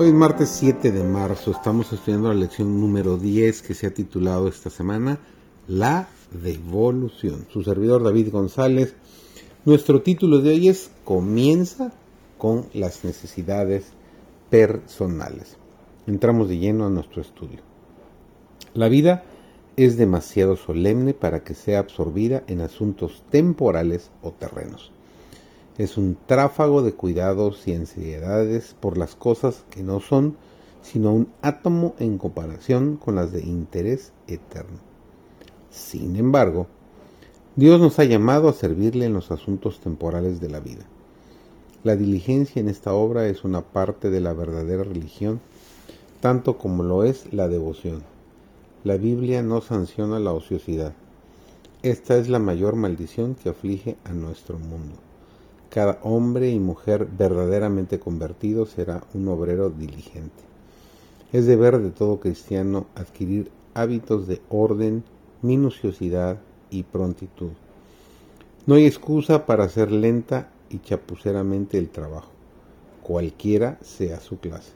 Hoy es martes 7 de marzo, estamos estudiando la lección número 10 que se ha titulado esta semana La devolución. Su servidor David González. Nuestro título de hoy es Comienza con las necesidades personales. Entramos de lleno a nuestro estudio. La vida es demasiado solemne para que sea absorbida en asuntos temporales o terrenos. Es un tráfago de cuidados y ansiedades por las cosas que no son, sino un átomo en comparación con las de interés eterno. Sin embargo, Dios nos ha llamado a servirle en los asuntos temporales de la vida. La diligencia en esta obra es una parte de la verdadera religión, tanto como lo es la devoción. La Biblia no sanciona la ociosidad. Esta es la mayor maldición que aflige a nuestro mundo. Cada hombre y mujer verdaderamente convertido será un obrero diligente. Es deber de todo cristiano adquirir hábitos de orden, minuciosidad y prontitud. No hay excusa para hacer lenta y chapuceramente el trabajo, cualquiera sea su clase.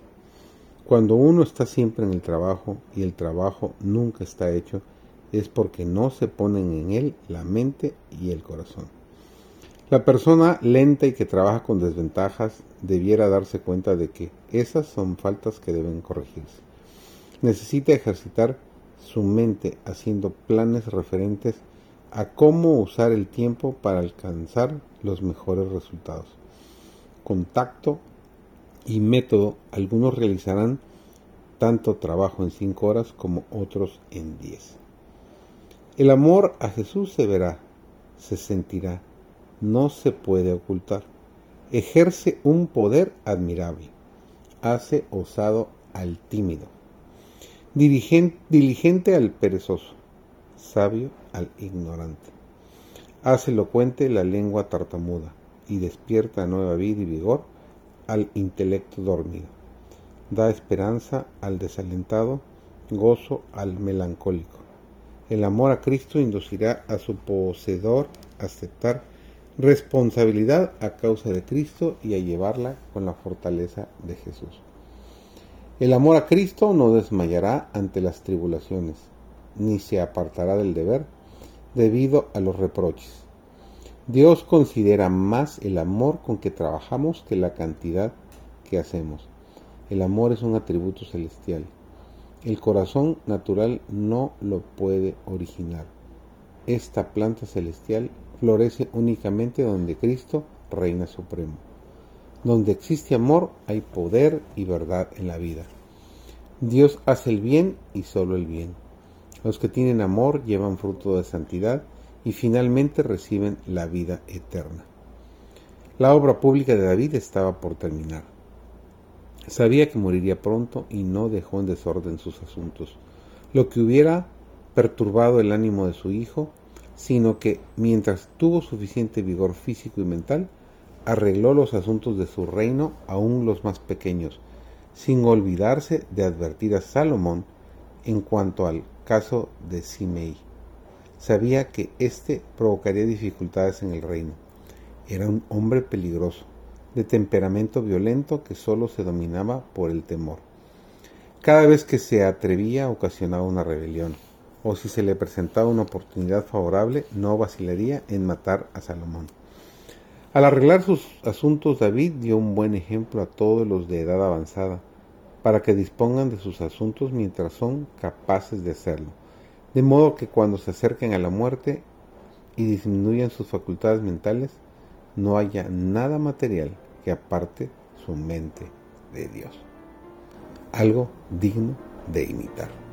Cuando uno está siempre en el trabajo y el trabajo nunca está hecho, es porque no se ponen en él la mente y el corazón. La persona lenta y que trabaja con desventajas debiera darse cuenta de que esas son faltas que deben corregirse. Necesita ejercitar su mente haciendo planes referentes a cómo usar el tiempo para alcanzar los mejores resultados. Contacto y método, algunos realizarán tanto trabajo en cinco horas como otros en diez. El amor a Jesús se verá, se sentirá, no se puede ocultar. Ejerce un poder admirable. Hace osado al tímido. diligente al perezoso. Sabio al ignorante. Hace elocuente la lengua tartamuda y despierta nueva vida y vigor al intelecto dormido. Da esperanza al desalentado, gozo al melancólico. El amor a Cristo inducirá a su poseedor a aceptar responsabilidad a causa de Cristo y a llevarla con la fortaleza de Jesús. El amor a Cristo no desmayará ante las tribulaciones, ni se apartará del deber debido a los reproches. Dios considera más el amor con que trabajamos que la cantidad que hacemos. El amor es un atributo celestial. El corazón natural no lo puede originar. Esta planta celestial florece únicamente donde Cristo reina supremo. Donde existe amor hay poder y verdad en la vida. Dios hace el bien y solo el bien. Los que tienen amor llevan fruto de santidad y finalmente reciben la vida eterna. La obra pública de David estaba por terminar. Sabía que moriría pronto y no dejó en desorden sus asuntos. Lo que hubiera perturbado el ánimo de su hijo sino que mientras tuvo suficiente vigor físico y mental, arregló los asuntos de su reino, aún los más pequeños, sin olvidarse de advertir a Salomón en cuanto al caso de Simei. Sabía que éste provocaría dificultades en el reino. Era un hombre peligroso, de temperamento violento que solo se dominaba por el temor. Cada vez que se atrevía ocasionaba una rebelión o si se le presentaba una oportunidad favorable, no vacilaría en matar a Salomón. Al arreglar sus asuntos, David dio un buen ejemplo a todos los de edad avanzada, para que dispongan de sus asuntos mientras son capaces de hacerlo, de modo que cuando se acerquen a la muerte y disminuyan sus facultades mentales, no haya nada material que aparte su mente de Dios. Algo digno de imitar.